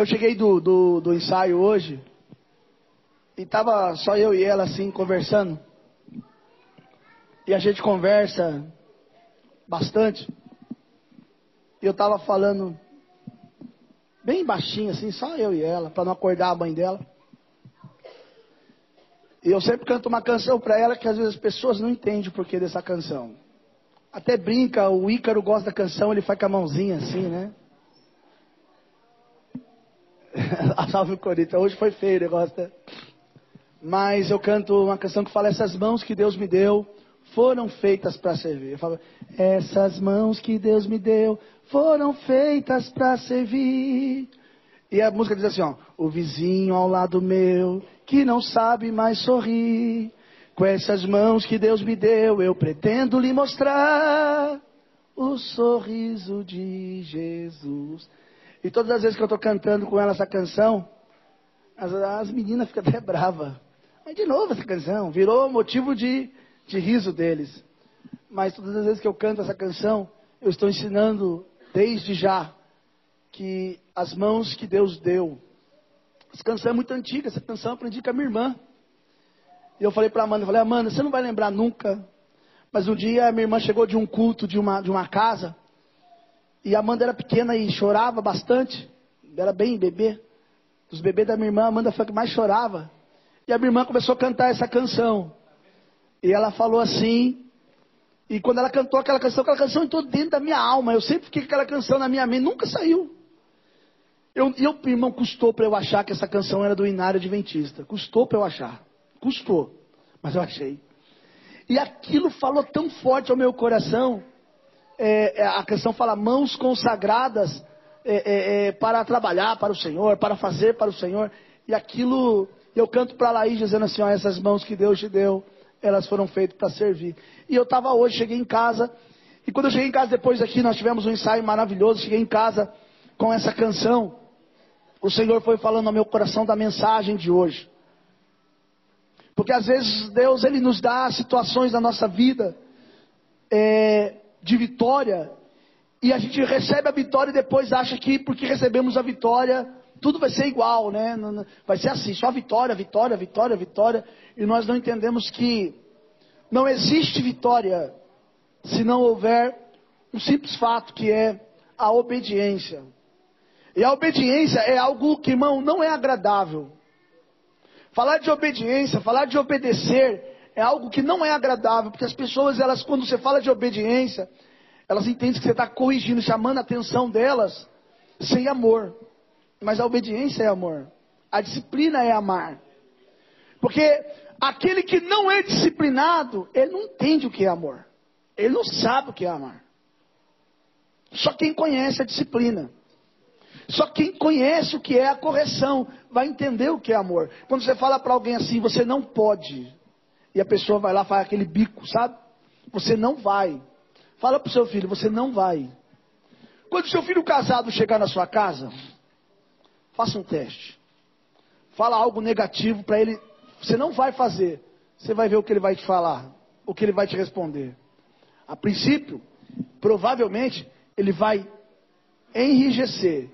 Eu cheguei do, do, do ensaio hoje e tava só eu e ela assim conversando. E a gente conversa bastante. E eu tava falando bem baixinho assim, só eu e ela, para não acordar a mãe dela. E eu sempre canto uma canção para ela que às vezes as pessoas não entendem o porquê dessa canção. Até brinca, o Ícaro gosta da canção, ele faz com a mãozinha assim, né? a salve Corinthians, hoje foi feio o negócio, né? Mas eu canto uma canção que fala: Essas mãos que Deus me deu foram feitas para servir. Eu falo: Essas mãos que Deus me deu foram feitas para servir. E a música diz assim: ó, O vizinho ao lado meu que não sabe mais sorrir. Com essas mãos que Deus me deu, eu pretendo lhe mostrar o sorriso de Jesus. E todas as vezes que eu estou cantando com ela essa canção, as, as meninas ficam até bravas. Mas de novo essa canção, virou motivo de, de riso deles. Mas todas as vezes que eu canto essa canção, eu estou ensinando desde já que as mãos que Deus deu. Essa canção é muito antiga, essa canção eu aprendi com a minha irmã. E eu falei para a Amanda, eu falei, Amanda, você não vai lembrar nunca. Mas um dia a minha irmã chegou de um culto de uma, de uma casa. E a Amanda era pequena e chorava bastante. Era bem bebê. Dos bebês da minha irmã, a Amanda foi a que mais chorava. E a minha irmã começou a cantar essa canção. E ela falou assim. E quando ela cantou aquela canção, aquela canção entrou dentro da minha alma. Eu sempre fiquei com aquela canção na minha mente, nunca saiu. Eu, eu irmão, custou para eu achar que essa canção era do Inário Adventista. Custou para eu achar. Custou. Mas eu achei. E aquilo falou tão forte ao meu coração. É, é a canção fala mãos consagradas é, é, é, para trabalhar para o Senhor, para fazer para o Senhor. E aquilo, eu canto para Laís dizendo assim: ó, essas mãos que Deus te deu, elas foram feitas para servir. E eu estava hoje, cheguei em casa. E quando eu cheguei em casa depois aqui, nós tivemos um ensaio maravilhoso. Cheguei em casa com essa canção. O Senhor foi falando ao meu coração da mensagem de hoje. Porque às vezes Deus ele nos dá situações na nossa vida é, de vitória e a gente recebe a vitória e depois acha que porque recebemos a vitória tudo vai ser igual, né? Vai ser assim, só vitória, vitória, vitória, vitória. E nós não entendemos que não existe vitória se não houver um simples fato que é a obediência. E a obediência é algo que, irmão, não é agradável. Falar de obediência, falar de obedecer é algo que não é agradável, porque as pessoas, elas, quando você fala de obediência, elas entendem que você está corrigindo, chamando a atenção delas sem amor. Mas a obediência é amor. A disciplina é amar. Porque aquele que não é disciplinado, ele não entende o que é amor. Ele não sabe o que é amar. Só quem conhece a disciplina. Só quem conhece o que é a correção vai entender o que é amor. Quando você fala para alguém assim, você não pode, e a pessoa vai lá faz aquele bico, sabe? Você não vai. Fala para o seu filho, você não vai. Quando seu filho casado chegar na sua casa, faça um teste. Fala algo negativo para ele, você não vai fazer. Você vai ver o que ele vai te falar, o que ele vai te responder. A princípio, provavelmente, ele vai enrijecer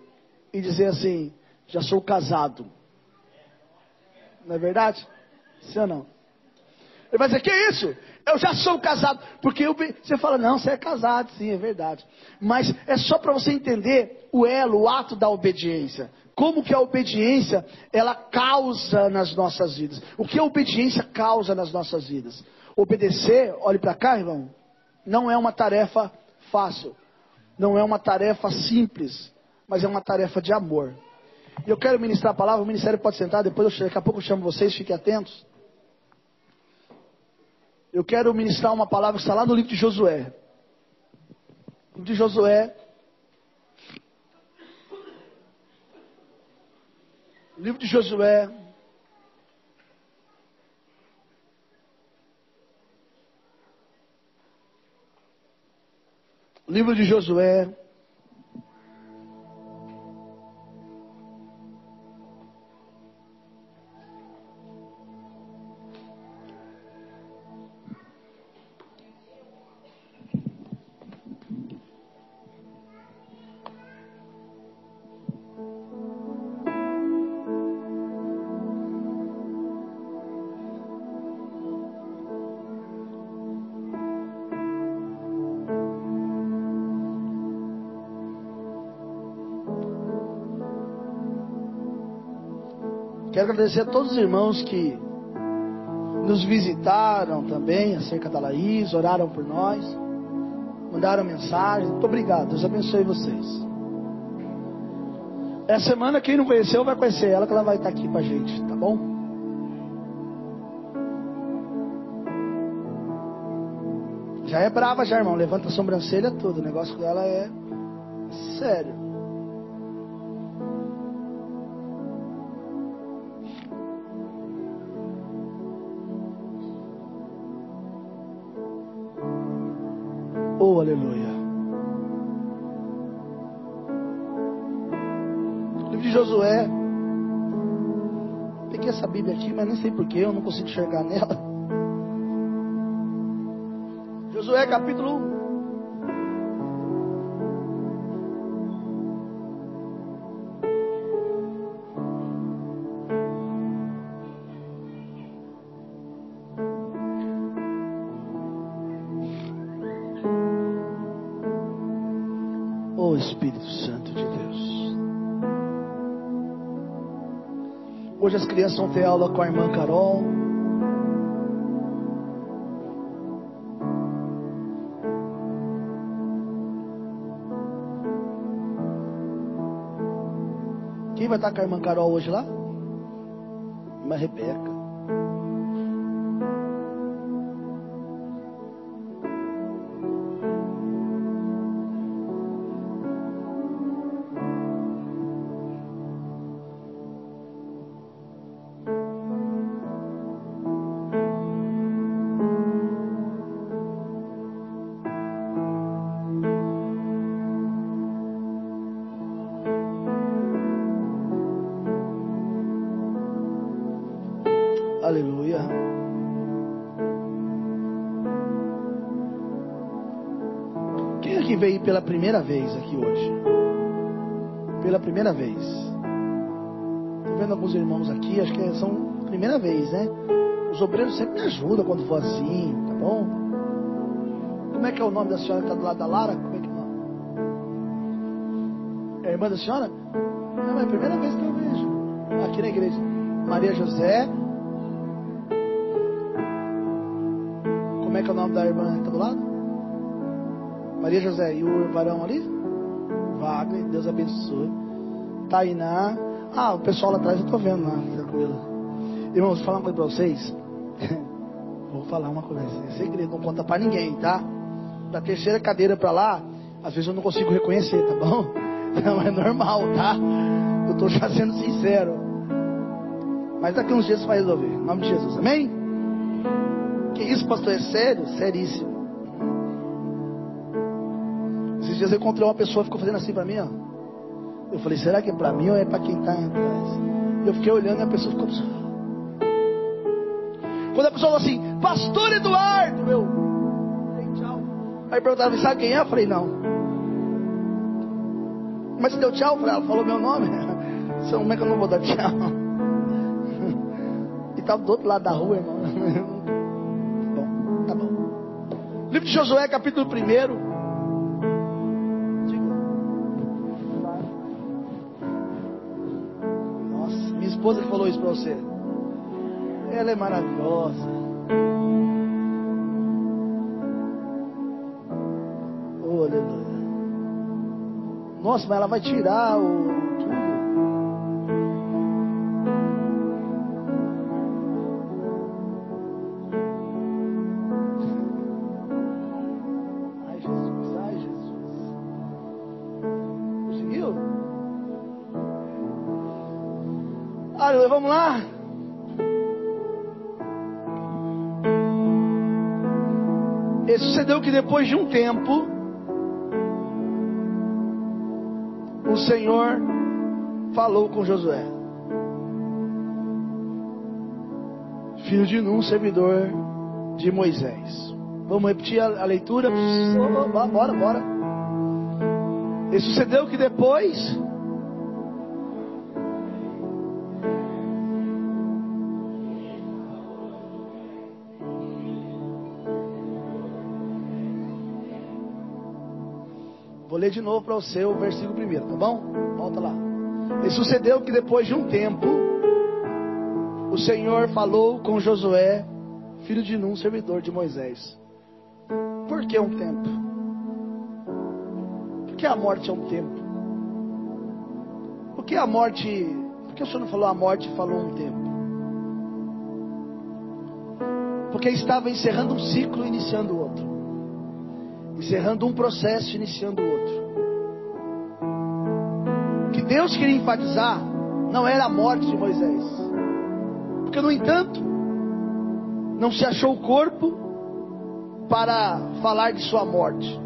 e dizer assim: já sou casado. Não é verdade? Sim ou não? Ele vai dizer: que isso? Eu já sou casado. Porque eu, você fala: não, você é casado, sim, é verdade. Mas é só para você entender o elo, o ato da obediência. Como que a obediência ela causa nas nossas vidas? O que a obediência causa nas nossas vidas? Obedecer, olhe para cá, irmão, não é uma tarefa fácil, não é uma tarefa simples mas é uma tarefa de amor. E eu quero ministrar a palavra, o ministério pode sentar, depois eu, daqui a pouco eu chamo vocês, fiquem atentos. Eu quero ministrar uma palavra que está lá no livro de Josué. Livro de Josué. Livro de Josué. Livro de Josué. Agradecer a todos os irmãos que nos visitaram também acerca da Laís, oraram por nós, mandaram mensagem. Muito obrigado, Deus abençoe vocês. Essa semana, quem não conheceu, vai conhecer ela, que ela vai estar aqui com a gente, tá bom? Já é brava já, irmão. Levanta a sobrancelha tudo. O negócio dela é sério. Aleluia. Livro de Josué. Peguei essa Bíblia aqui, mas nem sei porquê, eu não consigo enxergar nela. Josué capítulo 1. Espírito Santo de Deus. Hoje as crianças vão ter aula com a irmã Carol. Quem vai estar com a irmã Carol hoje lá? Irmã Rebeca. Primeira vez aqui hoje? Pela primeira vez. Estou vendo alguns irmãos aqui, acho que são primeira vez, né? Os obreiros sempre me ajudam quando for assim, tá bom? Como é que é o nome da senhora que está do lado da Lara? Como é que é o nome? É a irmã da senhora? É a primeira vez que eu vejo. Aqui na igreja. Maria José. Como é que é o nome da irmã que está do lado? Maria José. E o varão ali? Wagner, Deus abençoe. Tainá. Ah, o pessoal lá atrás eu estou vendo lá, tranquilo. Irmãos, vou falar uma coisa para vocês. vou falar uma coisa, é segredo, não conta para ninguém, tá? Da terceira cadeira para lá, às vezes eu não consigo reconhecer, tá bom? Não é normal, tá? Eu estou já sendo sincero. Mas daqui uns dias vai resolver. Em nome de Jesus, amém? Que isso, pastor? É sério? Seríssimo. Esses dias eu encontrei uma pessoa que ficou fazendo assim para mim, ó. Eu falei, será que é para mim ou é para quem está atrás? Eu fiquei olhando e a pessoa ficou. Quando a pessoa falou assim, Pastor Eduardo, eu. Falei, tchau. Aí perguntaram, sabe quem é? Eu falei, não. Mas você deu tchau? Ela falou meu nome. Como é que eu não vou dar tchau? E estava do outro lado da rua, irmão. Bom, tá bom. Livro de Josué, capítulo 1. Esposa que falou isso para você. Ela é maravilhosa. Aleluia. Nossa, mas ela vai tirar o que depois de um tempo, o Senhor falou com Josué, filho de Nun, servidor de Moisés. Vamos repetir a, leitura? Bora, bora. E sucedeu que depois Vou ler de novo para você o versículo primeiro, tá bom? Volta lá. E sucedeu que depois de um tempo, o Senhor falou com Josué, filho de Num, servidor de Moisés. Por que um tempo? Por que a morte é um tempo? Por que a morte. Por que o Senhor não falou a morte e falou um tempo? Porque estava encerrando um ciclo e iniciando outro. Encerrando um processo e iniciando outro. O que Deus queria enfatizar não era a morte de Moisés. Porque, no entanto, não se achou o corpo para falar de sua morte.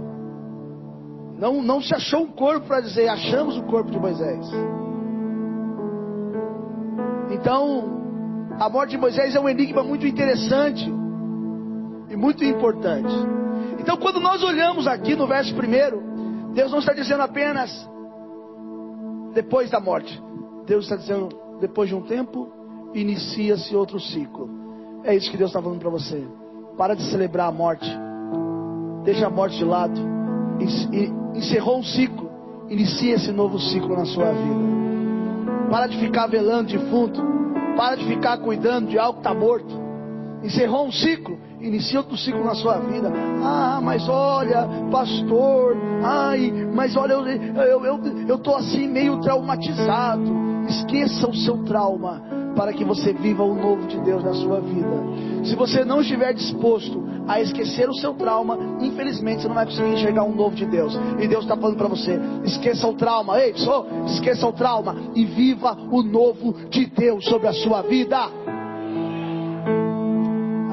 Não, não se achou um corpo para dizer, achamos o corpo de Moisés. Então, a morte de Moisés é um enigma muito interessante e muito importante. Então, quando nós olhamos aqui no verso primeiro, Deus não está dizendo apenas depois da morte. Deus está dizendo, depois de um tempo, inicia-se outro ciclo. É isso que Deus está falando para você. Para de celebrar a morte. Deixa a morte de lado. Encerrou um ciclo. Inicia esse novo ciclo na sua vida. Para de ficar velando defunto. Para de ficar cuidando de algo que está morto. Encerrou um ciclo. Inicia outro ciclo na sua vida. Ah, mas olha, pastor. Ai, mas olha, eu estou eu, eu, eu assim meio traumatizado. Esqueça o seu trauma para que você viva o novo de Deus na sua vida. Se você não estiver disposto a esquecer o seu trauma, infelizmente você não vai conseguir enxergar um novo de Deus. E Deus está falando para você: esqueça o trauma, ei, só, esqueça o trauma e viva o novo de Deus sobre a sua vida.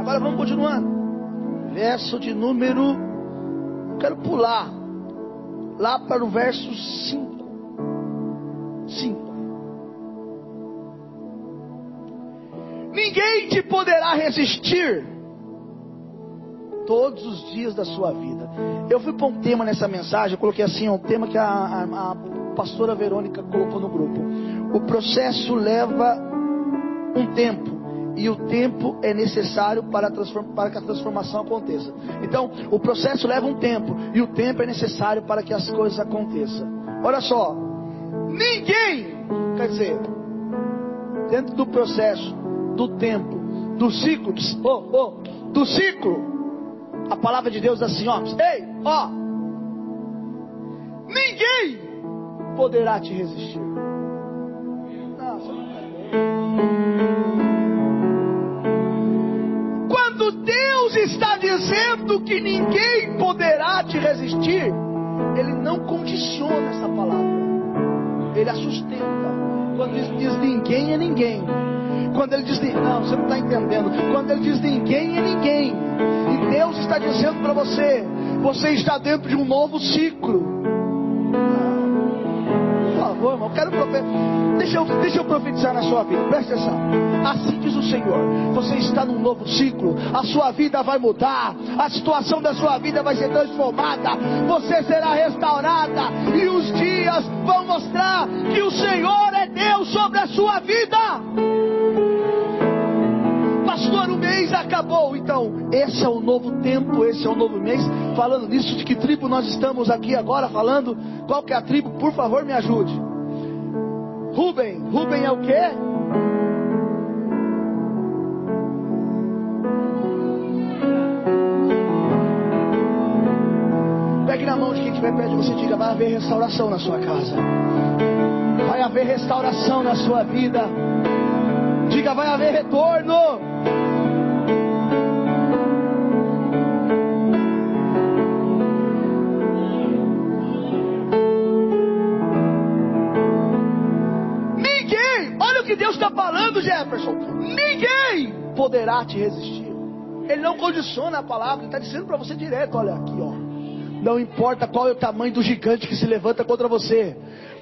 Agora vamos continuando. Verso de número. Quero pular lá para o verso 5. 5. Ninguém te poderá resistir todos os dias da sua vida. Eu fui para um tema nessa mensagem, eu coloquei assim, um tema que a, a, a pastora Verônica colocou no grupo. O processo leva um tempo. E o tempo é necessário para, para, que a transformação aconteça. Então, o processo leva um tempo. E o tempo é necessário para que as coisas aconteçam. Olha só. Ninguém, quer dizer, dentro do processo, do tempo, do ciclo, oh, oh, do ciclo. A palavra de Deus diz assim, ó, ei, ó, ninguém poderá te resistir. Ninguém poderá te resistir, Ele não condiciona essa palavra, Ele a sustenta. Quando diz, diz ninguém é ninguém, quando ele diz, não, você não está entendendo. Quando ele diz ninguém é ninguém. E Deus está dizendo para você, você está dentro de um novo ciclo. Favor, irmão, quero. Deixa eu, deixa eu profetizar na sua vida, presta atenção. Assim diz o Senhor: você está num novo ciclo, a sua vida vai mudar, a situação da sua vida vai ser transformada, você será restaurada, e os dias vão mostrar que o Senhor é Deus sobre a sua vida pastor, o mês acabou. Então, esse é o novo tempo, esse é o novo mês. Falando nisso, de que tribo nós estamos aqui agora falando? Qual que é a tribo? Por favor, me ajude. Rubem. Rubem é o quê? Pegue na mão de quem estiver perto de você diga: vai haver restauração na sua casa. Vai haver restauração na sua vida. Diga: vai haver retorno. Deus está falando, Jefferson, ninguém poderá te resistir. Ele não condiciona a palavra, ele está dizendo para você direto: olha aqui, ó. Não importa qual é o tamanho do gigante que se levanta contra você.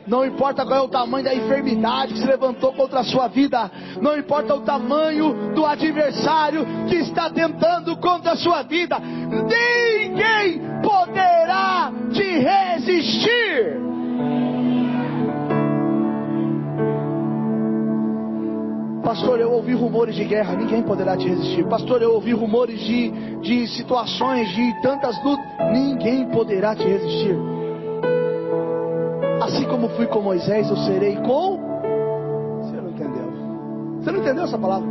Não importa qual é o tamanho da enfermidade que se levantou contra a sua vida. Não importa o tamanho do adversário que está tentando contra a sua vida. Ninguém poderá Pastor, eu ouvi rumores de guerra, ninguém poderá te resistir. Pastor, eu ouvi rumores de, de situações, de tantas lutas, ninguém poderá te resistir. Assim como fui com Moisés, eu serei com. Você não entendeu? Você não entendeu essa palavra?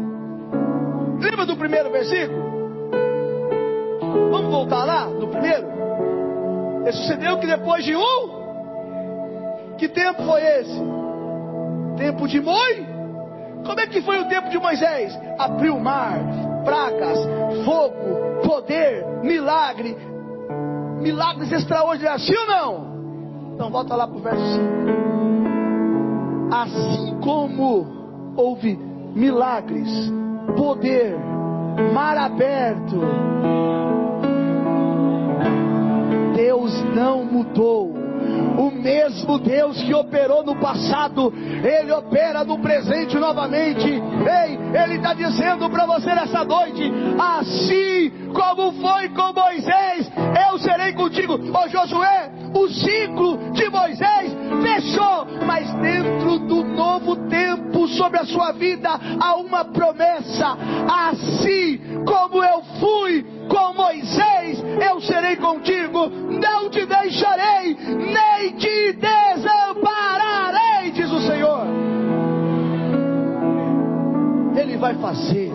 Lembra do primeiro versículo? Vamos voltar lá no primeiro? E sucedeu que depois de um, que tempo foi esse? Tempo de Moi? Como é que foi o tempo de Moisés? Abriu o mar, pragas, fogo, poder, milagre, milagres extraordinários, sim ou não? Então volta lá para o verso 5. Assim como houve milagres, poder, mar aberto, Deus não mudou. O mesmo Deus que operou no passado, Ele opera no presente novamente. Ei, Ele está dizendo para você nessa noite: assim como foi com Moisés, eu serei contigo. Ô Josué, o ciclo de Moisés fechou, mas dentro do novo tempo sobre a sua vida há uma promessa. Assim como eu fui com Moisés, eu serei contigo, não te deixarei, nem te desampararei, diz o Senhor. Ele vai fazer,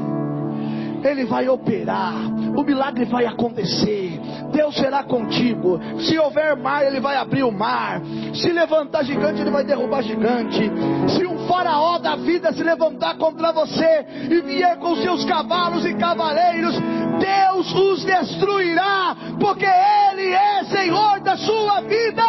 ele vai operar, o milagre vai acontecer. Deus será contigo. Se houver mar, Ele vai abrir o mar. Se levantar gigante, Ele vai derrubar gigante. Se um faraó da vida se levantar contra você e vier com seus cavalos e cavaleiros, Deus os destruirá, porque Ele é Senhor da sua vida.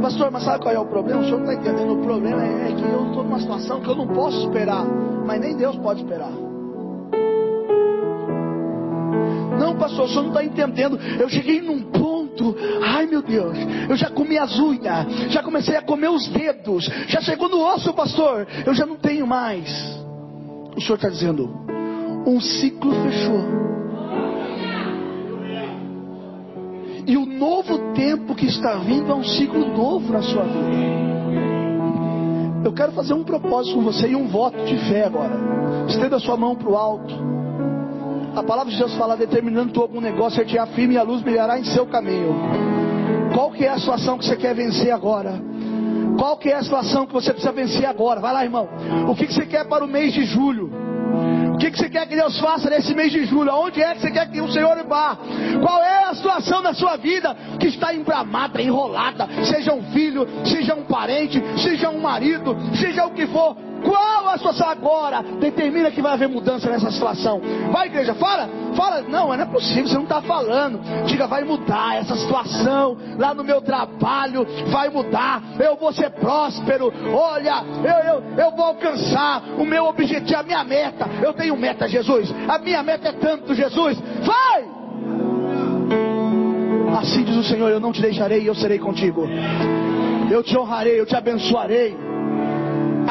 Pastor, mas sabe qual é o problema? O senhor não está entendendo. O problema é que eu estou numa situação que eu não posso esperar, mas nem Deus pode esperar. Não, pastor, o senhor não está entendendo. Eu cheguei num ponto, ai meu Deus, eu já comi as unhas, já comecei a comer os dedos, já chegou no osso, pastor, eu já não tenho mais. O senhor está dizendo, um ciclo fechou. E o novo tempo que está vindo é um ciclo novo na sua vida. Eu quero fazer um propósito com você e um voto de fé agora. Estenda sua mão para o alto. A palavra de Deus fala, determinando tu algum negócio, ser te firme e a luz brilhará em seu caminho. Qual que é a situação que você quer vencer agora? Qual que é a situação que você precisa vencer agora? Vai lá, irmão. O que, que você quer para o mês de julho? O que, que você quer que Deus faça nesse mês de julho? Aonde é que você quer que o Senhor vá? Qual é a situação da sua vida que está embramada, enrolada? Seja um filho, seja um parente, seja um marido, seja o que for. Qual a situação agora? Determina que vai haver mudança nessa situação. Vai, igreja, fala, fala. Não, não é possível, você não está falando. Diga, vai mudar essa situação lá no meu trabalho, vai mudar. Eu vou ser próspero. Olha, eu, eu, eu vou alcançar o meu objetivo, a minha meta. Eu tenho meta, Jesus. A minha meta é tanto, Jesus. Vai! Assim diz o Senhor: Eu não te deixarei e eu serei contigo. Eu te honrarei, eu te abençoarei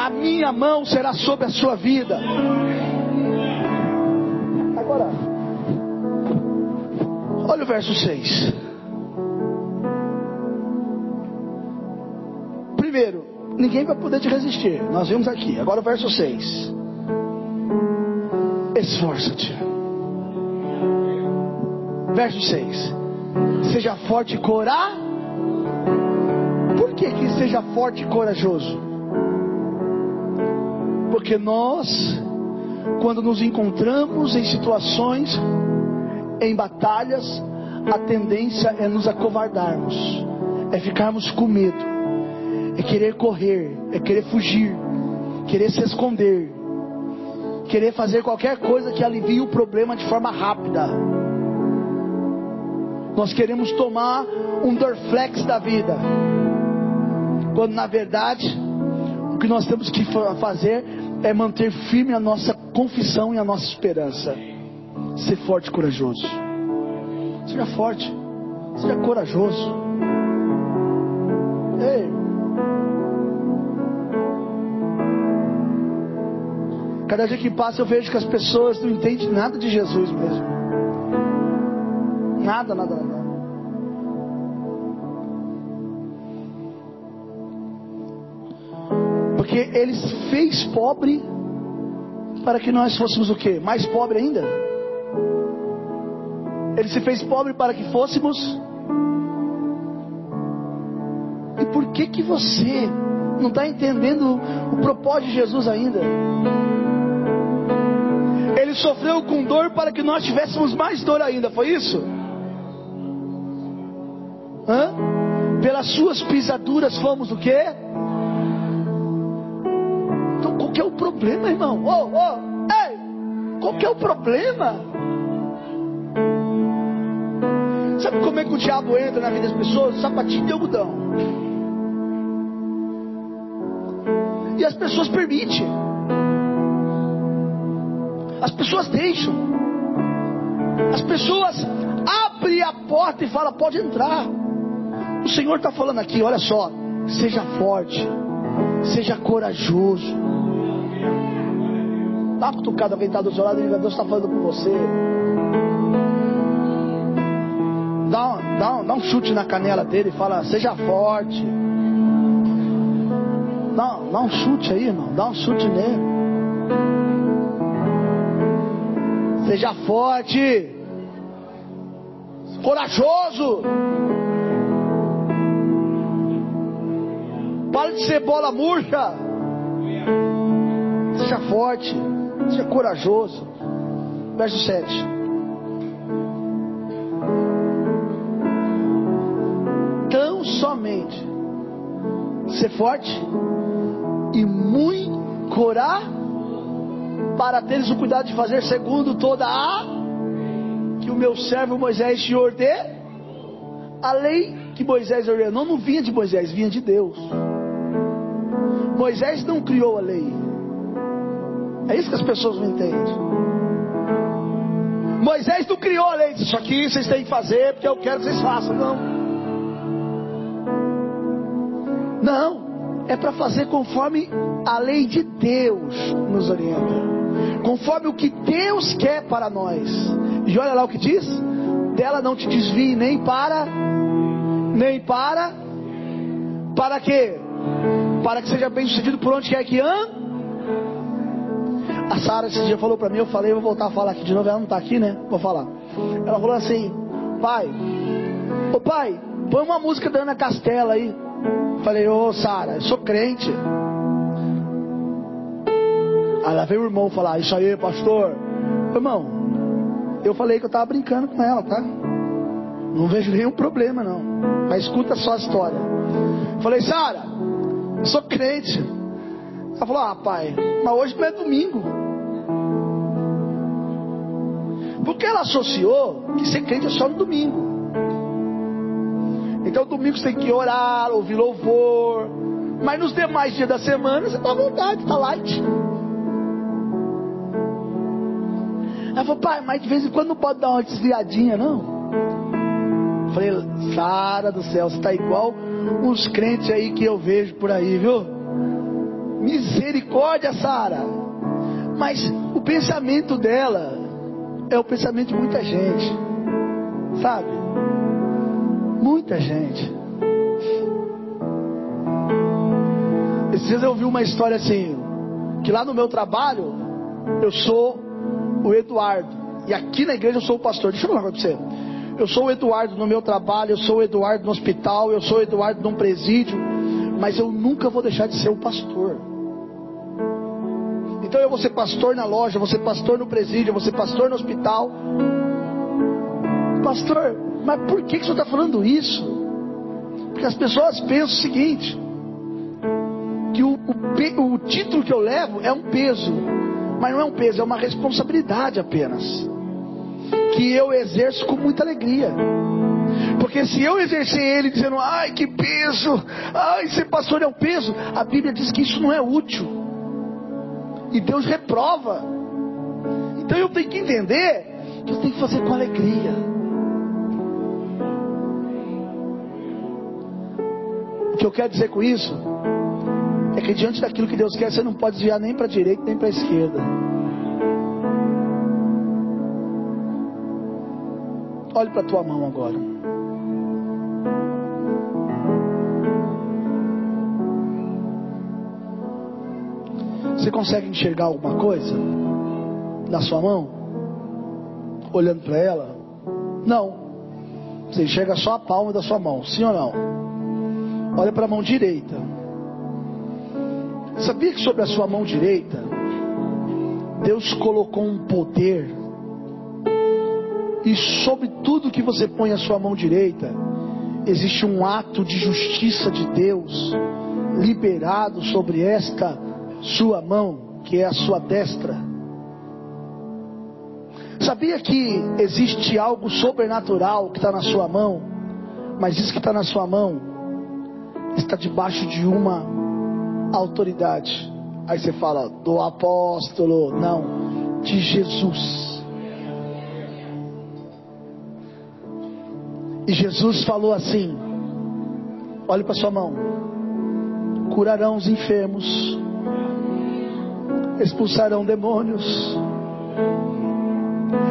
a minha mão será sobre a sua vida. Agora, olha o verso 6. Primeiro, ninguém vai poder te resistir. Nós vimos aqui. Agora o verso 6. Esforça-te. Verso 6. Seja forte e coragem. Por que que seja forte e corajoso? Porque nós, quando nos encontramos em situações, em batalhas, a tendência é nos acovardarmos, é ficarmos com medo, é querer correr, é querer fugir, querer se esconder, querer fazer qualquer coisa que alivie o problema de forma rápida. Nós queremos tomar um Dorflex da vida, quando na verdade o que nós temos que fazer é manter firme a nossa confissão e a nossa esperança. Ser forte e corajoso. Seja forte. Seja corajoso. Ei. Cada dia que passa eu vejo que as pessoas não entendem nada de Jesus mesmo. Nada, nada, nada. Porque ele se fez pobre para que nós fôssemos o quê? Mais pobre ainda? Ele se fez pobre para que fôssemos. E por que que você não está entendendo o propósito de Jesus ainda. Ele sofreu com dor para que nós tivéssemos mais dor ainda, foi isso? Hã? Pelas suas pisaduras fomos o quê? Que é o problema, irmão? Oh, oh, ei! Qual que é o problema? Sabe como é que o diabo entra na vida das pessoas? Sapatinho de algodão. E as pessoas permitem. As pessoas deixam. As pessoas abrem a porta e falam: pode entrar. O Senhor está falando aqui, olha só. Seja forte. Seja corajoso. Dá cutucada alguém está do seu lado e Deus está falando com você. Dá, dá, dá um chute na canela dele e fala: seja forte. Dá, dá um chute aí, irmão. Dá um chute nele. Seja forte, corajoso. Pare de ser bola murcha. Seja forte, seja corajoso. Verso 7. Tão somente ser forte e muito corajoso para teres o cuidado de fazer segundo toda a que o meu servo Moisés te ordenou. A lei que Moisés ordenou não vinha de Moisés, vinha de Deus. Moisés não criou a lei. É isso que as pessoas não entendem. Moisés não criou a lei, isso aqui vocês têm que fazer porque eu quero que vocês façam. Não. Não, é para fazer conforme a lei de Deus nos orienta conforme o que Deus quer para nós. E olha lá o que diz: dela não te desvie nem para, nem para, para quê? Para que seja bem sucedido por onde quer que ande. A Sara esse dia falou para mim, eu falei, vou voltar a falar aqui de novo, ela não está aqui, né? Vou falar. Ela falou assim, pai, ô pai, põe uma música da Ana Castela aí. Falei, ô Sara, eu sou crente. Aí lá veio o irmão falar, isso aí, pastor. Irmão, eu falei que eu estava brincando com ela, tá? Não vejo nenhum problema, não. Mas escuta só a história. Falei, Sara, sou crente. Ela falou, ah, pai, mas hoje não é domingo. Porque ela associou que ser crente é só no domingo. Então domingo você tem que orar, ouvir louvor. Mas nos demais dias da semana você está à vontade, está light. Ela falou, pai, mas de vez em quando não pode dar uma desviadinha, não? Eu falei, Sara do céu, você está igual uns crentes aí que eu vejo por aí, viu? Misericórdia, Sara. Mas o pensamento dela é o pensamento de muita gente, sabe? Muita gente. Esses dias eu ouvi uma história assim, que lá no meu trabalho eu sou o Eduardo. E aqui na igreja eu sou o pastor. Deixa eu falar para você. Eu sou o Eduardo no meu trabalho, eu sou o Eduardo no hospital, eu sou o Eduardo num presídio, mas eu nunca vou deixar de ser o pastor. Então eu vou ser pastor na loja, vou ser pastor no presídio, vou ser pastor no hospital. Pastor, mas por que, que o senhor está falando isso? Porque as pessoas pensam o seguinte: que o, o, o título que eu levo é um peso, mas não é um peso, é uma responsabilidade apenas. Que eu exerço com muita alegria. Porque se eu exercer ele dizendo, ai que peso, ai ser pastor é um peso, a Bíblia diz que isso não é útil. E Deus reprova. Então eu tenho que entender que eu tenho que fazer com alegria. O que eu quero dizer com isso é que diante daquilo que Deus quer, você não pode desviar nem para a direita nem para a esquerda. Olhe para a tua mão agora. Você consegue enxergar alguma coisa na sua mão? Olhando para ela? Não. Você enxerga só a palma da sua mão, sim ou não? Olha para a mão direita. Sabia que sobre a sua mão direita, Deus colocou um poder, e sobre tudo que você põe a sua mão direita, existe um ato de justiça de Deus liberado sobre esta sua mão, que é a sua destra. Sabia que existe algo sobrenatural que está na sua mão, mas isso que está na sua mão está debaixo de uma autoridade. Aí você fala do apóstolo, não, de Jesus. E Jesus falou assim: olhe para sua mão, curarão os enfermos, expulsarão demônios.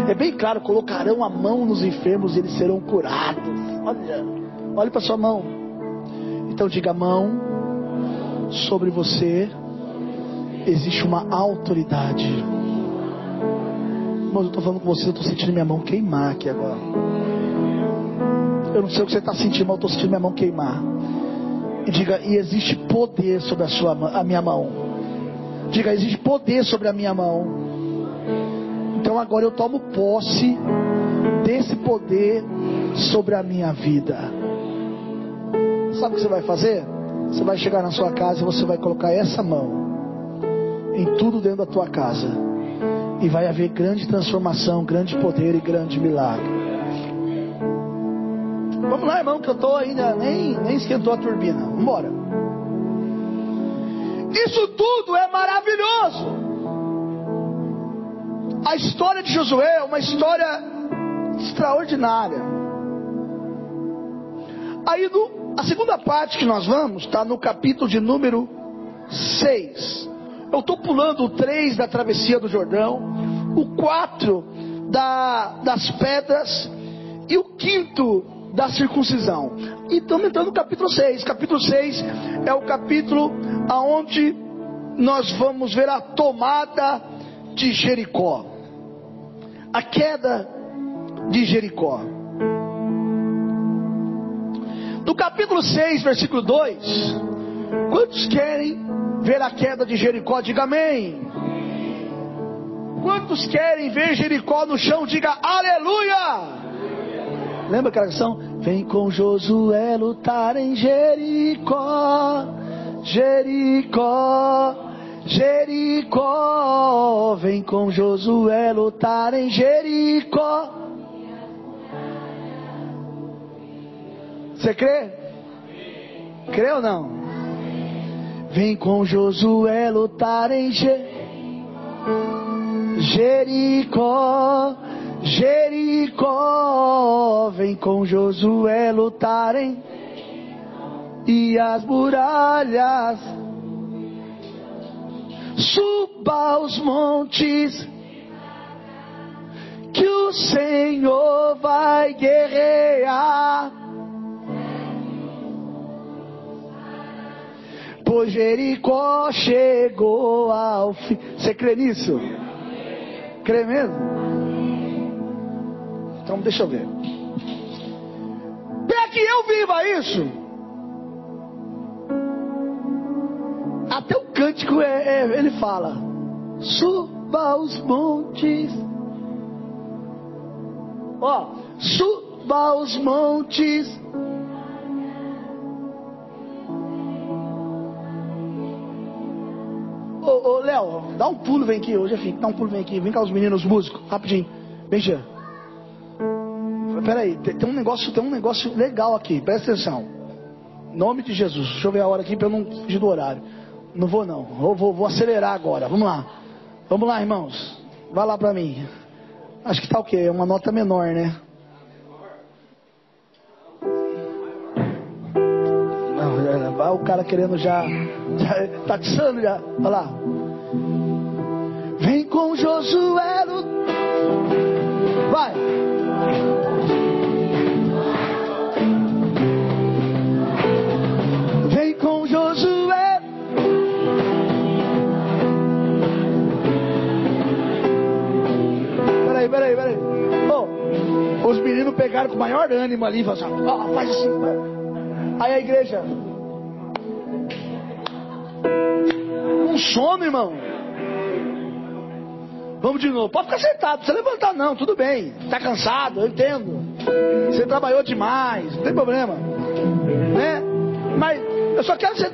É bem claro, colocarão a mão nos enfermos e eles serão curados. Olha, olhe para sua mão. Então diga mão sobre você existe uma autoridade. Irmãos, eu estou falando com você, eu estou sentindo minha mão queimar aqui agora. Eu não sei o que você está sentindo, mas eu estou sentindo minha mão queimar. E diga, e existe poder sobre a, sua, a minha mão. Diga, existe poder sobre a minha mão. Então agora eu tomo posse desse poder sobre a minha vida. Sabe o que você vai fazer? Você vai chegar na sua casa e você vai colocar essa mão em tudo dentro da tua casa. E vai haver grande transformação, grande poder e grande milagre. Vamos lá, irmão, que eu estou ainda, nem, nem esquentou a turbina. Vamos embora. Isso tudo é maravilhoso. A história de Josué é uma história extraordinária. Aí no, a segunda parte que nós vamos está no capítulo de número 6. Eu estou pulando o 3 da travessia do Jordão, o 4 da, das pedras e o quinto da circuncisão. E estamos entrando no capítulo 6. Capítulo 6 é o capítulo aonde nós vamos ver a tomada de Jericó. A queda de Jericó. No capítulo 6, versículo 2, quantos querem ver a queda de Jericó, diga amém. Quantos querem ver Jericó no chão, diga aleluia. Lembra aquela canção? Vem com Josué lutar em Jericó, Jericó, Jericó. Vem com Josué lutar em Jericó. Você crê? Crê ou não? Vem com Josué lutar em Jericó, Jericó. Vem com Josué lutar em e as muralhas. Suba os montes que o Senhor vai guerrear. pois Jericó chegou ao fim. Você crê nisso? Crê mesmo? Então deixa eu ver. Para que eu viva isso, até o cântico é, é, ele fala: suba os montes. Ó, suba os montes ô, ô Léo, dá um pulo, vem aqui. Hoje é fim, dá um pulo, vem aqui. Vem cá os meninos músicos, rapidinho. Jean. Peraí, tem, um negócio, tem um negócio legal aqui, presta atenção. Nome de Jesus. Deixa eu ver a hora aqui para eu não fugir do horário. Não vou não. Vou, vou, vou acelerar agora. Vamos lá. Vamos lá, irmãos. Vai lá para mim. Acho que tá o quê? Uma nota menor, né? Não, vai o cara querendo já, já tá atiçando já. Olha lá. Vem com Josué. Vai. Peraí, peraí, peraí. Oh, os meninos pegaram com o maior ânimo ali, falaram, assim, faz assim. Aí a igreja. com sono, irmão. Vamos de novo. Pode ficar sentado, não precisa levantar não, tudo bem. Está cansado, eu entendo. Você trabalhou demais, não tem problema. Né? Mas eu só quero ser,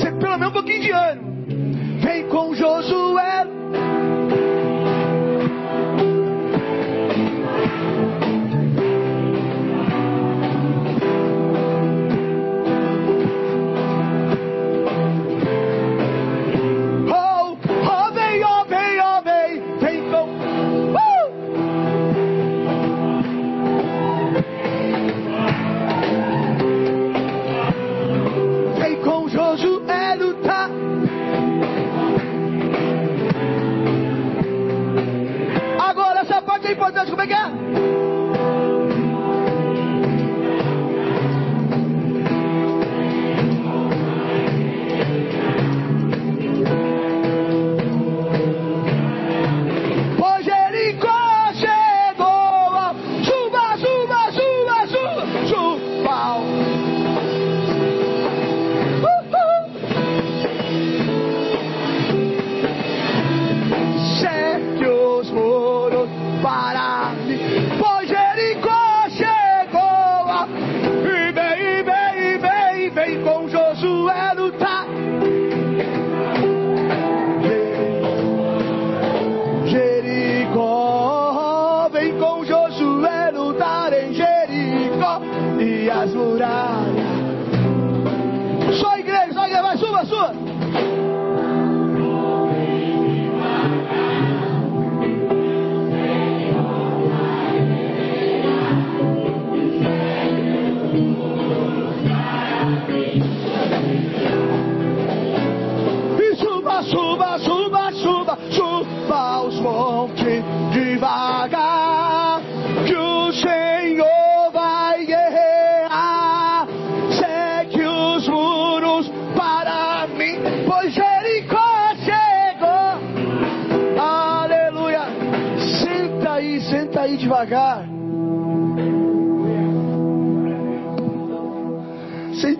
ser pelo menos um pouquinho de ânimo. Vem com Josué.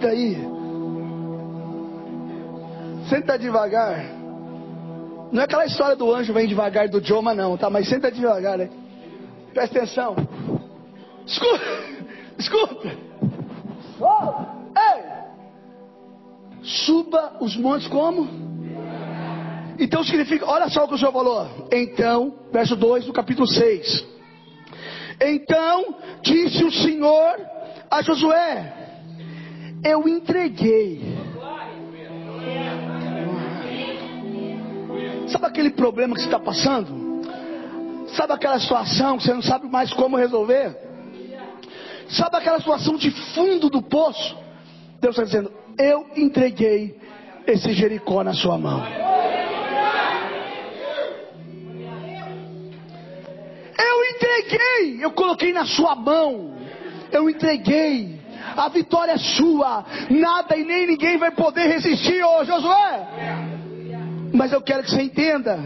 Senta aí. Senta devagar. Não é aquela história do anjo vem devagar do Joma, não, tá? Mas senta devagar, né? Presta atenção. Escuta. Escuta. Oh, ei. Suba os montes como? Então significa, olha só o que o Senhor falou. Então, verso 2 do capítulo 6. Então disse o Senhor a Josué: Eu entreguei Sabe aquele problema que você está passando? Sabe aquela situação que você não sabe mais como resolver? Sabe aquela situação de fundo do poço? Deus está dizendo: Eu entreguei esse Jericó na sua mão. Eu entreguei, eu coloquei na sua mão. Eu entreguei. A vitória é sua. Nada e nem ninguém vai poder resistir, ô Josué. Mas eu quero que você entenda: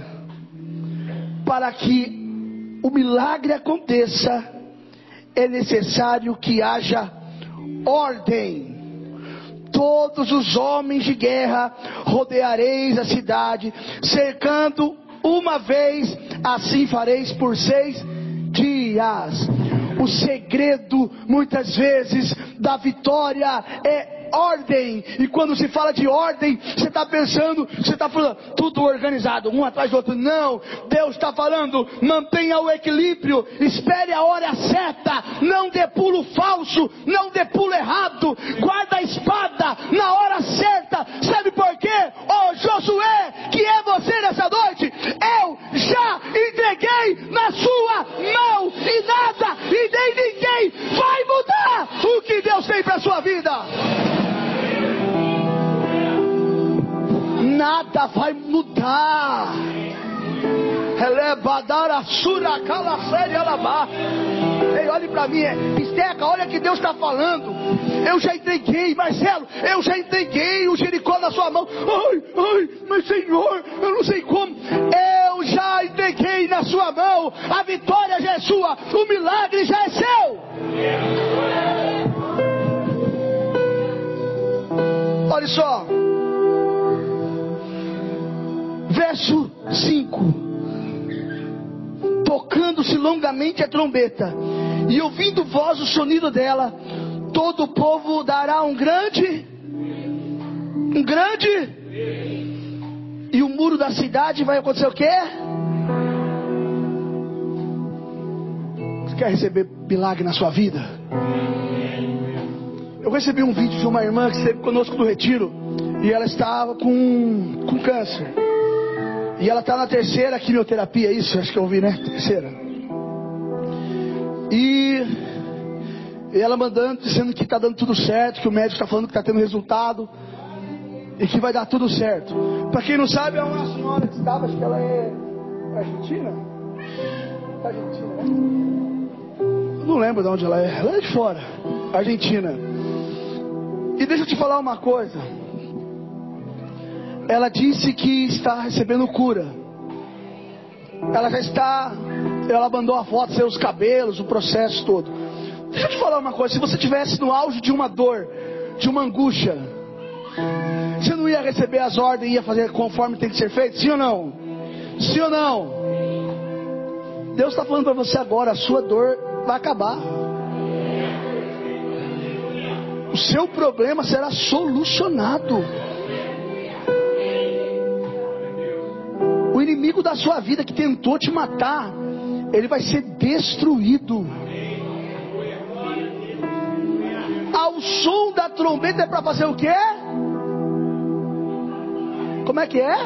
para que o milagre aconteça, é necessário que haja ordem. Todos os homens de guerra rodeareis a cidade, cercando uma vez, assim fareis por seis dias. O segredo, muitas vezes, da vitória é ordem. E quando se fala de ordem, você está pensando, você está falando tudo organizado, um atrás do outro. Não, Deus está falando, mantenha o equilíbrio, espere a hora certa, não dê pulo falso, não dê pulo errado, guarda a espada na hora para mim, Esteca, olha que Deus está falando. Eu já entreguei, Marcelo, eu já entreguei o Jericó na sua mão. Ai, ai, mas Senhor, eu não sei como. Eu já entreguei na sua mão. A vitória já é sua, o milagre já é seu. Olha só. 5. Tocando-se longamente a trombeta, e ouvindo voz o sonido dela, todo o povo dará um grande, um grande, e o muro da cidade vai acontecer o quê? Você quer receber milagre na sua vida? Eu recebi um vídeo de uma irmã que esteve conosco no retiro e ela estava com, com câncer. E ela está na terceira quimioterapia, isso, acho que eu ouvi, né? Terceira. E, ela mandando, dizendo que está dando tudo certo, que o médico está falando que está tendo resultado e que vai dar tudo certo. Para quem não sabe, é uma senhora que estava, acho que ela é argentina. Argentina, né? Não lembro de onde ela é. Ela é de fora, Argentina. E deixa eu te falar uma coisa. Ela disse que está recebendo cura. Ela já está. Ela mandou a foto, seus cabelos, o processo todo. Deixa eu te falar uma coisa. Se você tivesse no auge de uma dor, de uma angústia, você não ia receber as ordens e ia fazer conforme tem que ser feito? Sim ou não? Sim ou não? Deus está falando para você agora, a sua dor vai acabar. O seu problema será solucionado. O inimigo da sua vida que tentou te matar, ele vai ser destruído. Ao som da trombeta é para fazer o quê? Como é que é?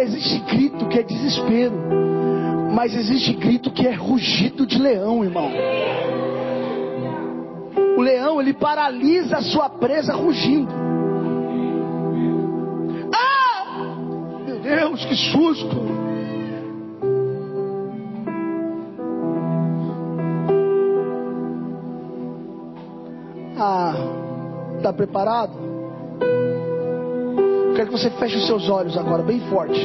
Existe grito que é desespero, mas existe grito que é rugido de leão, irmão. O leão ele paralisa a sua presa rugindo. Deus, que susto! Ah, está preparado? Quero que você feche os seus olhos agora, bem forte.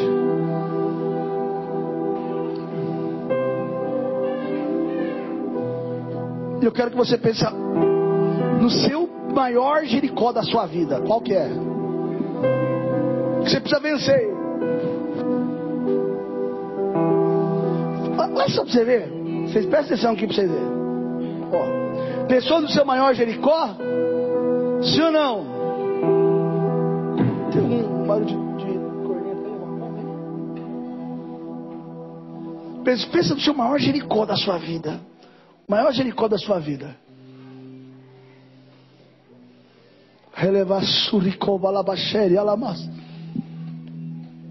Eu quero que você pense no seu maior Jericó da sua vida. Qual que é? Que você precisa vencer. Olha só para você ver. Vocês prestem atenção aqui para vocês verem. Ó, pensou no seu maior Jericó? Sim ou não? Tem algum barulho de, de corneta? Pensa, no seu maior Jericó da sua vida. O maior Jericó da sua vida.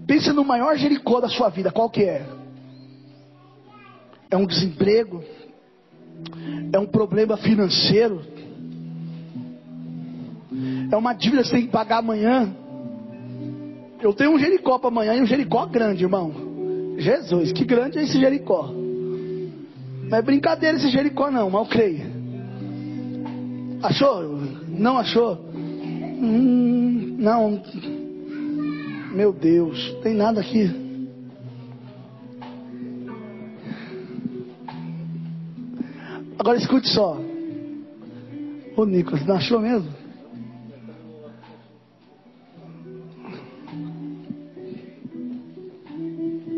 Pensa no maior Jericó da sua vida. Qual que é? É um desemprego? É um problema financeiro? É uma dívida que você tem que pagar amanhã? Eu tenho um Jericó para amanhã e um Jericó grande, irmão. Jesus, que grande é esse Jericó. Não é brincadeira esse Jericó não, eu creio. Achou? Não achou? Hum, não. Meu Deus, tem nada aqui. Agora escute só. Ô Nicolas, não achou mesmo?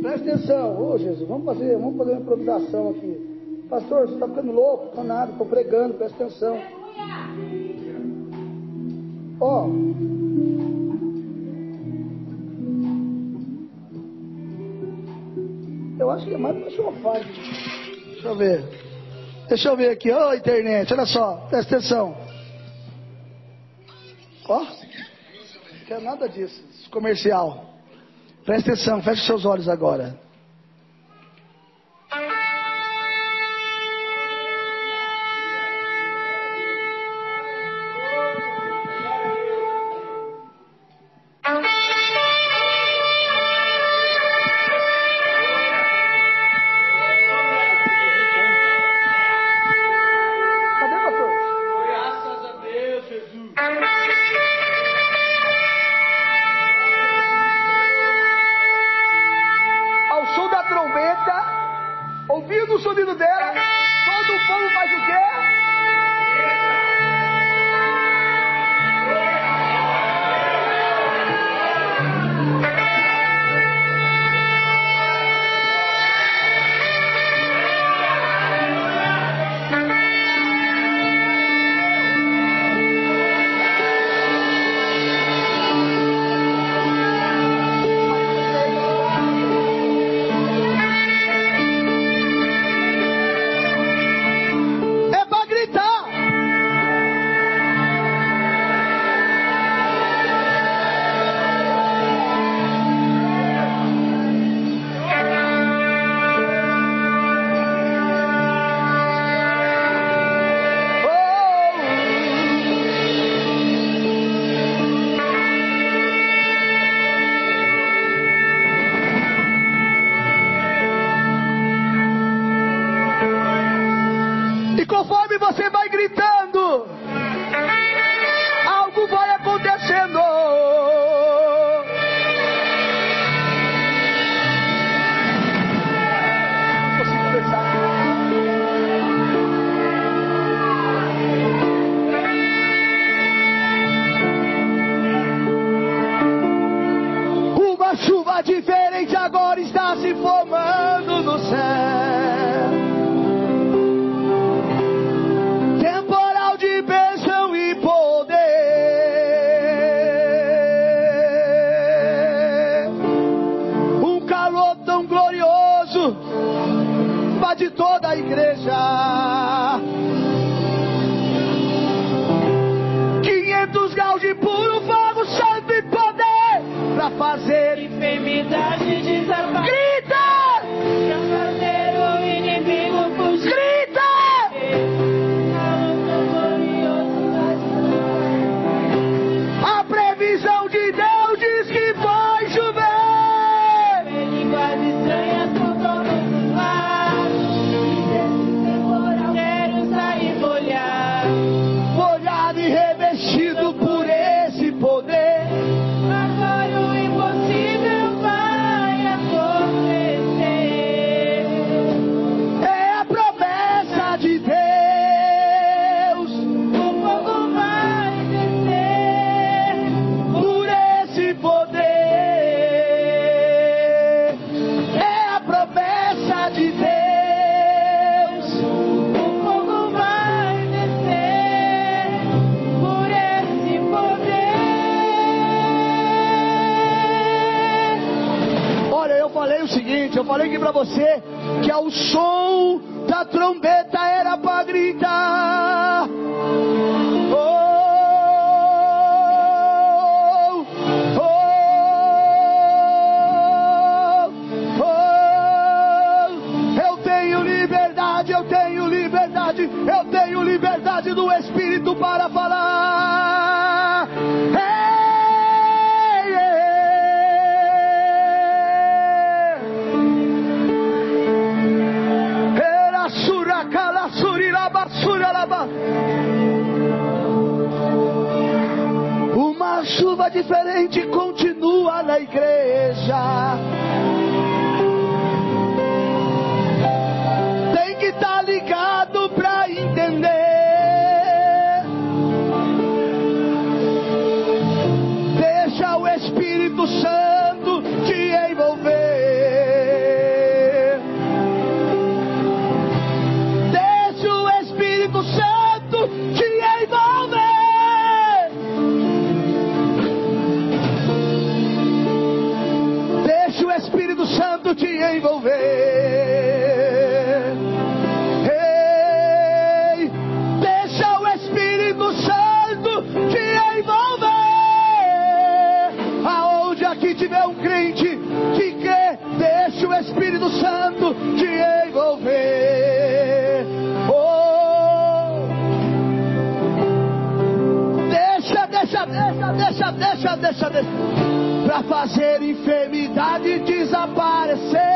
Presta atenção, ô Jesus, vamos fazer, vamos fazer uma improvisação aqui. Pastor, você está ficando louco? Não nada, estou pregando, presta atenção. Ó. Eu acho que é mais para sofá. Deixa eu ver. Deixa eu ver aqui. Ô internet, olha só, presta atenção. Ó. Não quero nada disso. Comercial. Presta atenção, feche seus olhos agora. trombeta era para gritar. diferente continua na igreja. deixa, deixa, deixa. Pra fazer enfermidade desaparecer.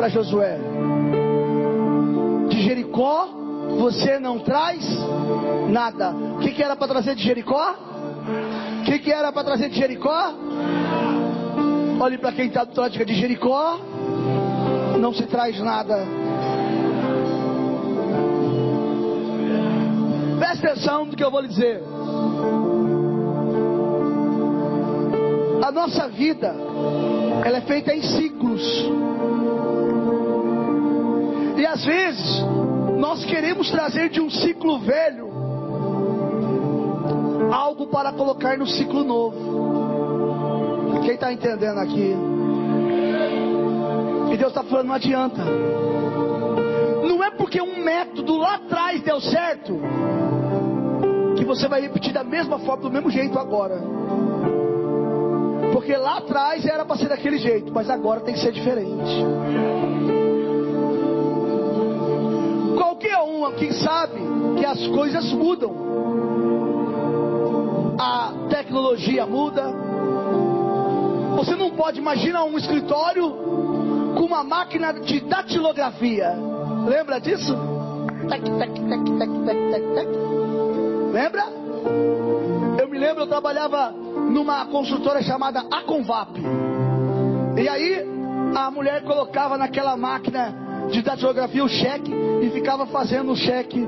Para Josué: de Jericó você não traz nada. O que, que era para trazer de Jericó? O que, que era para trazer de Jericó? Olhe para quem está do lado de Jericó. Não se traz nada. Presta atenção no que eu vou lhe dizer. A nossa vida, ela é feita em ciclos. E às vezes, nós queremos trazer de um ciclo velho algo para colocar no ciclo novo. Quem está entendendo aqui? E Deus está falando, não adianta. Não é porque um método lá atrás deu certo que você vai repetir da mesma forma, do mesmo jeito agora. Porque lá atrás era para ser daquele jeito, mas agora tem que ser diferente. Um aqui sabe que as coisas mudam. A tecnologia muda. Você não pode imaginar um escritório com uma máquina de datilografia. Lembra disso? Lembra? Eu me lembro, eu trabalhava numa consultora chamada Aconvap. E aí, a mulher colocava naquela máquina de datilografia o cheque e ficava fazendo o cheque.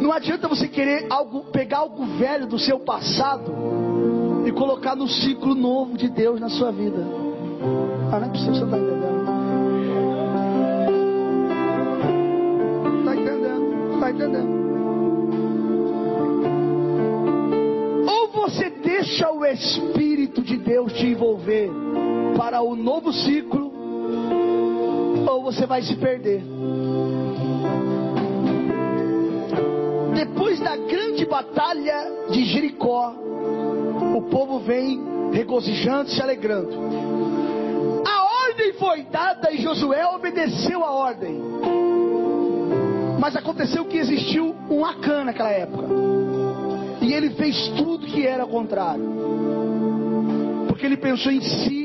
Não adianta você querer algo, pegar algo velho do seu passado e colocar no ciclo novo de Deus na sua vida. Ah, não é possível, você está entendendo? Está entendendo? Está entendendo? Ou você deixa o Espírito de Deus te envolver para o novo ciclo, você vai se perder. Depois da grande batalha de Jericó, o povo vem regozijando, se alegrando. foi dada e Josué obedeceu a ordem. Mas aconteceu que existiu um Acã naquela época. E ele fez tudo que era contrário. Porque ele pensou em si.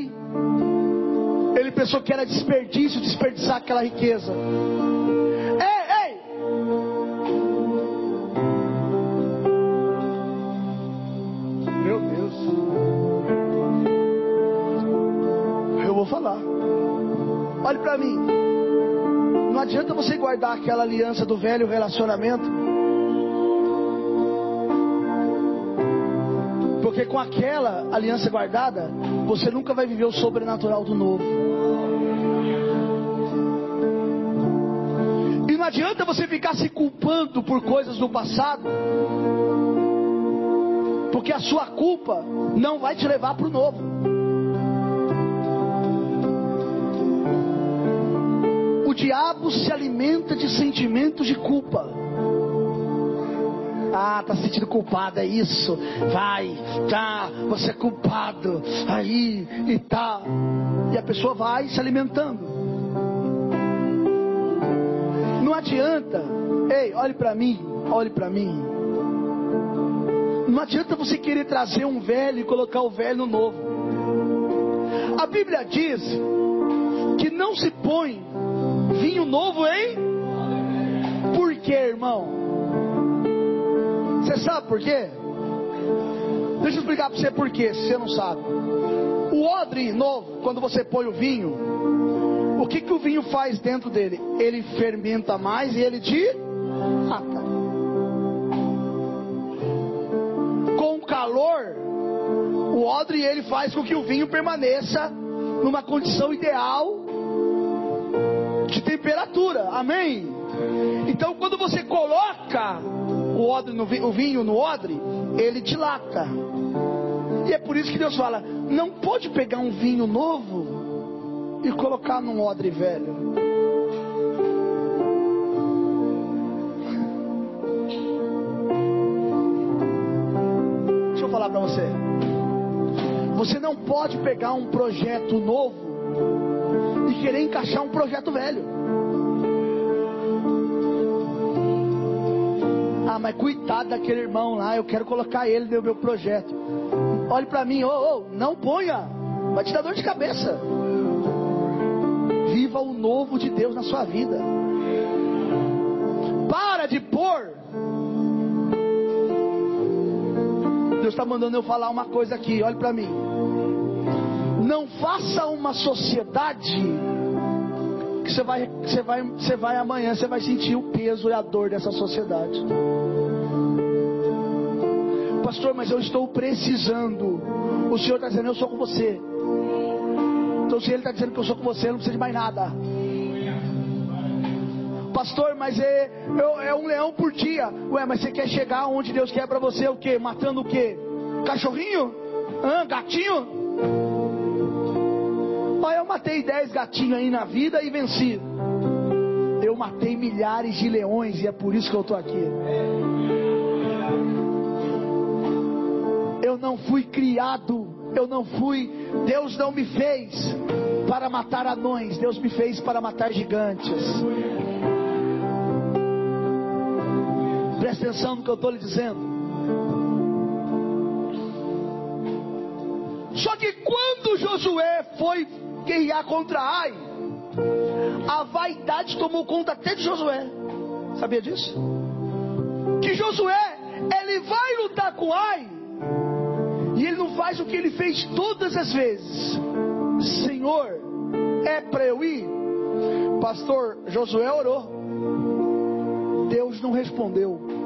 Ele pensou que era desperdício desperdiçar aquela riqueza. Ei, ei! Meu Deus. Eu vou falar. Olhe para mim. Não adianta você guardar aquela aliança do velho relacionamento. Porque com aquela aliança guardada, você nunca vai viver o sobrenatural do novo. E não adianta você ficar se culpando por coisas do passado. Porque a sua culpa não vai te levar para o novo. O diabo se alimenta de sentimentos de culpa. Tá se sentindo culpado, é isso. Vai, tá, você é culpado. Aí e tá. E a pessoa vai se alimentando. Não adianta. Ei, olhe para mim, olhe para mim. Não adianta você querer trazer um velho e colocar o velho no novo. A Bíblia diz que não se põe vinho novo em. Por quê, irmão? Você sabe por quê? Deixa eu explicar para você por quê, se você não sabe. O odre novo, quando você põe o vinho, o que, que o vinho faz dentro dele? Ele fermenta mais e ele te. Com o calor, o odre ele faz com que o vinho permaneça numa condição ideal de temperatura. Amém? Então, quando você coloca o, odre no, o vinho no odre, ele dilata. E é por isso que Deus fala: não pode pegar um vinho novo e colocar num odre velho. Deixa eu falar para você. Você não pode pegar um projeto novo e querer encaixar um projeto velho. Ah, mas cuidado daquele irmão lá, eu quero colocar ele no meu projeto. Olhe para mim, ô, oh, oh, não ponha, vai te dar dor de cabeça. Viva o novo de Deus na sua vida. Para de pôr. Deus está mandando eu falar uma coisa aqui, olhe para mim. Não faça uma sociedade que você vai, você vai, você vai amanhã, você vai sentir o peso e a dor dessa sociedade. Pastor, mas eu estou precisando. O Senhor está dizendo, eu sou com você. Então, se Ele está dizendo que eu sou com você, eu não precisa de mais nada. Pastor, mas é, é um leão por dia. Ué, mas você quer chegar onde Deus quer para você o quê? Matando o quê? Cachorrinho? Hã? Gatinho? Matei dez gatinhos aí na vida e venci. Eu matei milhares de leões e é por isso que eu estou aqui. Eu não fui criado, eu não fui, Deus não me fez para matar anões, Deus me fez para matar gigantes. Presta atenção no que eu estou lhe dizendo. Só que quando Josué foi guerrear contra Ai, a vaidade tomou conta até de Josué. Sabia disso? Que Josué, ele vai lutar com Ai, e ele não faz o que ele fez todas as vezes. Senhor, é para eu ir? Pastor Josué orou. Deus não respondeu.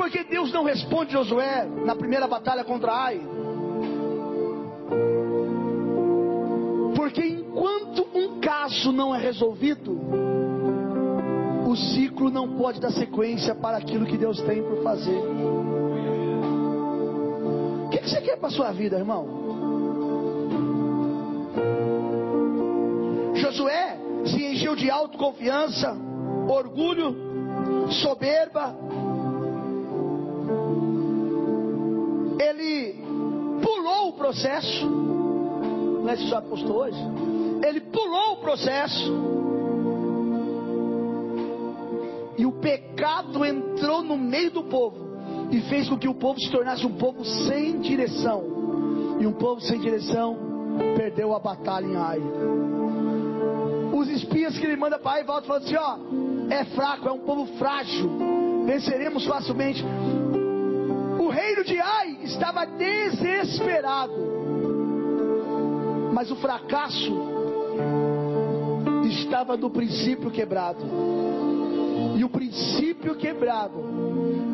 Por que Deus não responde Josué na primeira batalha contra Ai? Porque enquanto um caso não é resolvido, o ciclo não pode dar sequência para aquilo que Deus tem por fazer. O que, você quer para a sua vida, irmão? Josué se encheu de autoconfiança, orgulho, soberba, processo. Não é isso que já postou hoje? Ele pulou o processo. E o pecado entrou no meio do povo e fez com que o povo se tornasse um povo sem direção. E um povo sem direção perdeu a batalha em Ai. Os espias que ele manda para Ai voltam falando assim: ó, é fraco, é um povo frágil, venceremos facilmente. O reino de Ai estava desesperado, mas o fracasso estava no princípio quebrado. E o princípio quebrado,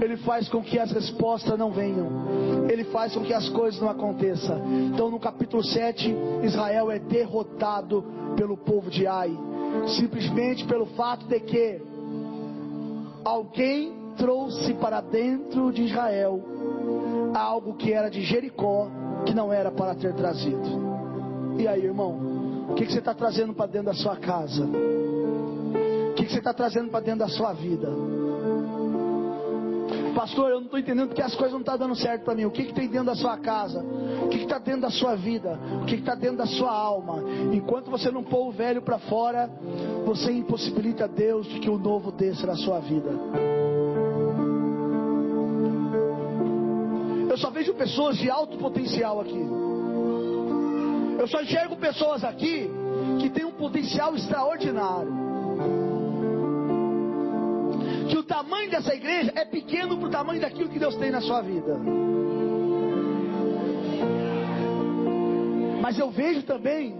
ele faz com que as respostas não venham, ele faz com que as coisas não aconteçam. Então, no capítulo 7, Israel é derrotado pelo povo de Ai, simplesmente pelo fato de que alguém trouxe para dentro de Israel algo que era de Jericó, que não era para ter trazido. E aí, irmão, o que, que você está trazendo para dentro da sua casa? O que, que você está trazendo para dentro da sua vida? Pastor, eu não estou entendendo porque as coisas não estão dando certo para mim. O que, que tem dentro da sua casa? O que está dentro da sua vida? O que está dentro da sua alma? Enquanto você não pôr o velho para fora, você impossibilita Deus de que o novo desça na sua vida. Eu só vejo pessoas de alto potencial aqui. Eu só enxergo pessoas aqui que têm um potencial extraordinário. Que o tamanho dessa igreja é pequeno para o tamanho daquilo que Deus tem na sua vida. Mas eu vejo também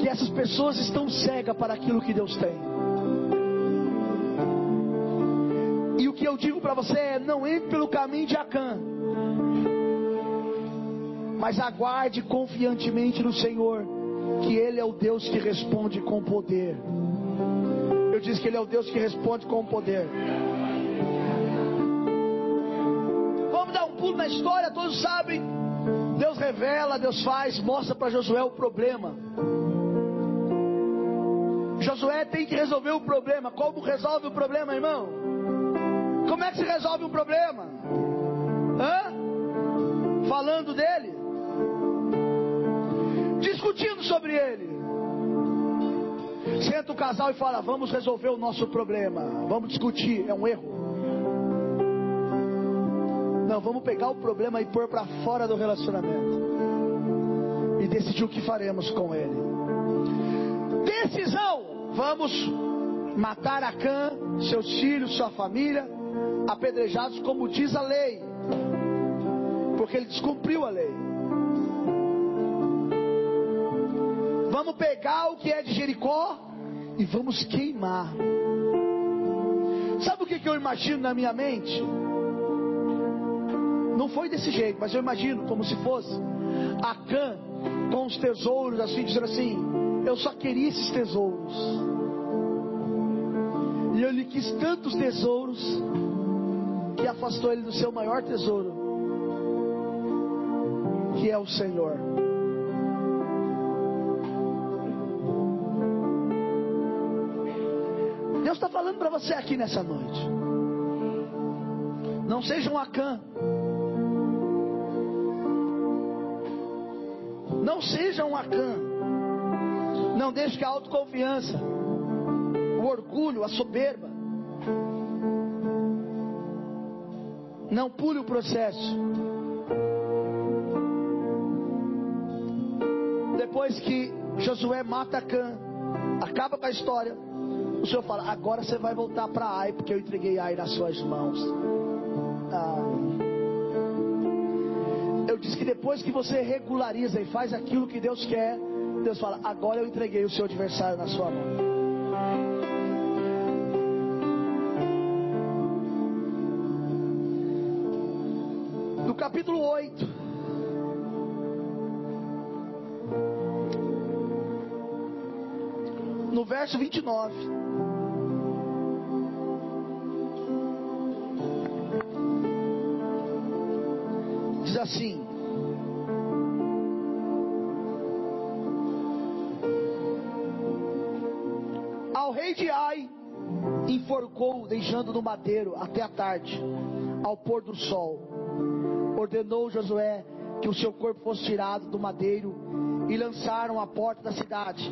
que essas pessoas estão cegas para aquilo que Deus tem. E o que eu digo para você é: não entre pelo caminho de Acã, mas aguarde confiantemente no Senhor, que Ele é o Deus que responde com poder. Eu disse que Ele é o Deus que responde com poder. Vamos dar um pulo na história, todos sabem. Deus revela, Deus faz, mostra para Josué o problema. Josué tem que resolver o problema. Como resolve o problema, irmão? Como é que se resolve um problema? Hã? Falando dele? Sobre ele. Senta o casal e fala: Vamos resolver o nosso problema. Vamos discutir. É um erro. Não, vamos pegar o problema e pôr para fora do relacionamento. E decidir o que faremos com ele. Decisão: vamos matar Acã, seus filhos, sua família, apedrejados como diz a lei, porque ele descumpriu a lei. Vamos pegar o que é de Jericó e vamos queimar. Sabe o que, eu imagino na minha mente? Não foi desse jeito, mas eu imagino como se fosse Acã com os tesouros, assim, dizendo assim: Eu só queria esses tesouros. E ele quis tantos tesouros que afastou ele do seu maior tesouro, que é o Senhor. Falando para você aqui nessa noite. Não seja um Acã. Não seja um Acã. Não deixe que a autoconfiança, o orgulho, a soberba, não pule o processo. Depois que Josué mata Acã, acaba com a história. O Senhor fala: agora você vai voltar para Ai, porque eu entreguei Ai nas suas mãos. Ah. Eu disse que depois que você regulariza e faz aquilo que Deus quer, Deus fala: agora eu entreguei o seu adversário na sua mão. No capítulo 8. No verso 29. Assim: Ao rei de Ai enforcou, deixando no madeiro até a tarde, ao pôr do sol. Ordenou Josué: que o seu corpo fosse tirado do madeiro e lançaram à porta da cidade.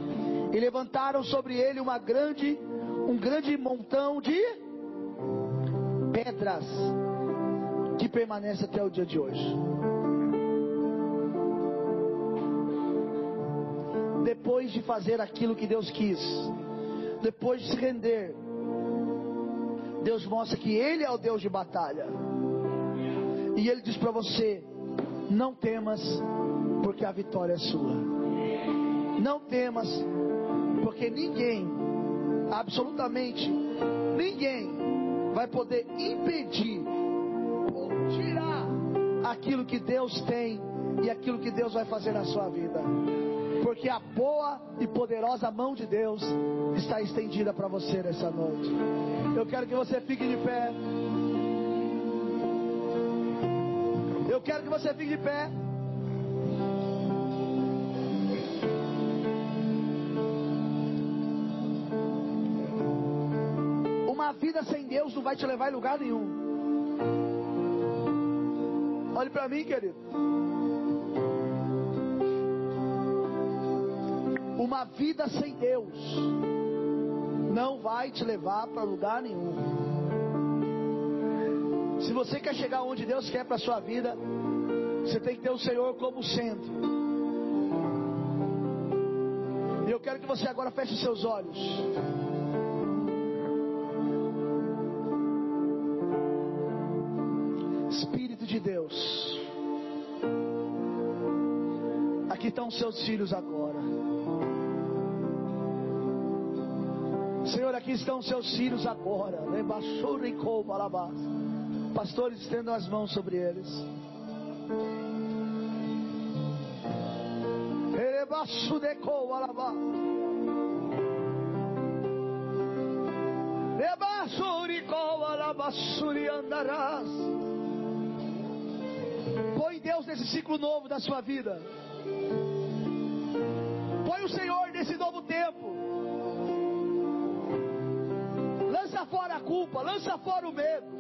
E levantaram sobre ele uma grande, um grande montão de pedras que permanece até o dia de hoje. Depois de fazer aquilo que Deus quis, depois de se render, Deus mostra que Ele é o Deus de batalha. E Ele diz para você: não temas, porque a vitória é sua. Não temas, porque ninguém, absolutamente ninguém, vai poder impedir tirar aquilo que Deus tem e aquilo que Deus vai fazer na sua vida. Porque a boa e poderosa mão de Deus está estendida para você nessa noite. Eu quero que você fique de pé. Eu quero que você fique de pé. Uma vida sem Deus não vai te levar em lugar nenhum. Olhe para mim, querido. Uma vida sem Deus não vai te levar para lugar nenhum. Se você quer chegar onde Deus quer para sua vida, você tem que ter o Senhor como centro. E eu quero que você agora feche seus olhos. Deus. Aqui estão seus filhos agora. Senhor, aqui estão seus filhos agora. Pastores, estendam as mãos sobre eles. De alabá. andarás. Nesse ciclo novo da sua vida. Põe o Senhor nesse novo tempo. Lança fora a culpa, lança fora o medo.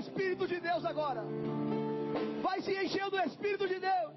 Espírito de Deus agora. Vai se enchendo do Espírito de Deus.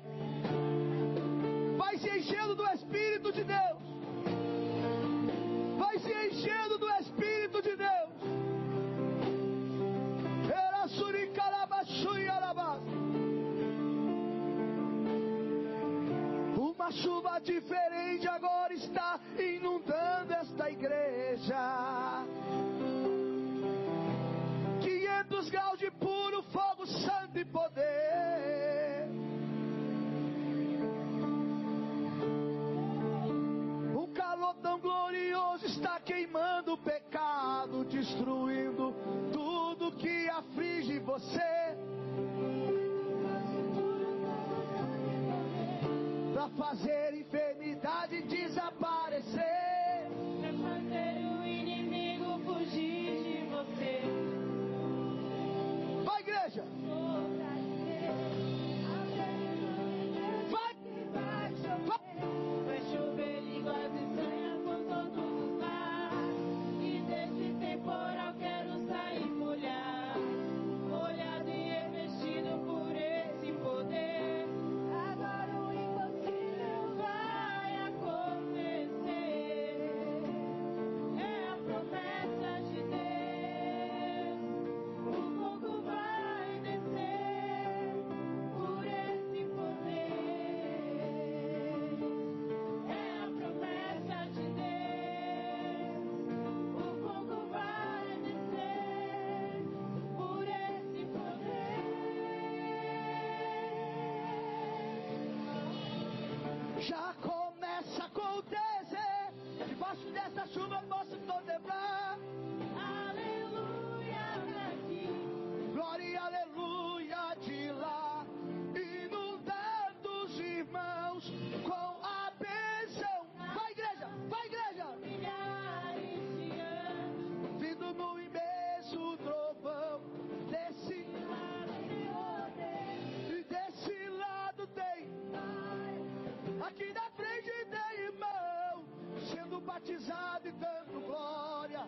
Aqui na frente tem irmão, sendo batizado e dando glória.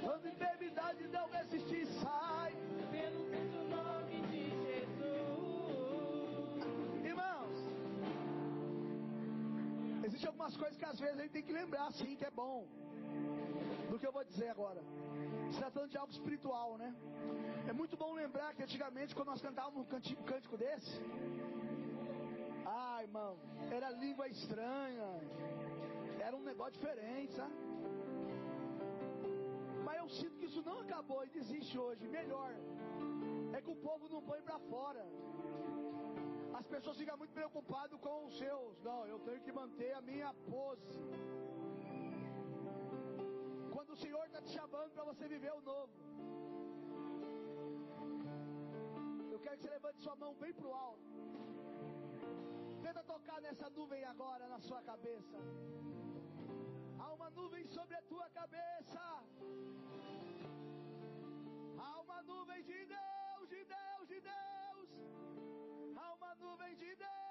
Quando enfermidade não resistir, sai. pelo santo nome de Jesus. Irmãos, existem algumas coisas que às vezes a gente tem que lembrar, sim, que é bom. Do que eu vou dizer agora. Se tratando de algo espiritual, né? Bom lembrar que antigamente, quando nós cantávamos um cântico desse, ah, irmão, era língua estranha, era um negócio diferente, sabe? Mas eu sinto que isso não acabou e existe hoje. Melhor é que o povo não põe pra fora. As pessoas ficam muito preocupadas com os seus. Não, eu tenho que manter a minha pose. Quando o Senhor está te chamando para você viver o novo. quero que você levante sua mão bem para o alto. Tenta tocar nessa nuvem agora na sua cabeça. Há uma nuvem sobre a tua cabeça. Há uma nuvem de Deus, de Deus, de Deus. Há uma nuvem de Deus.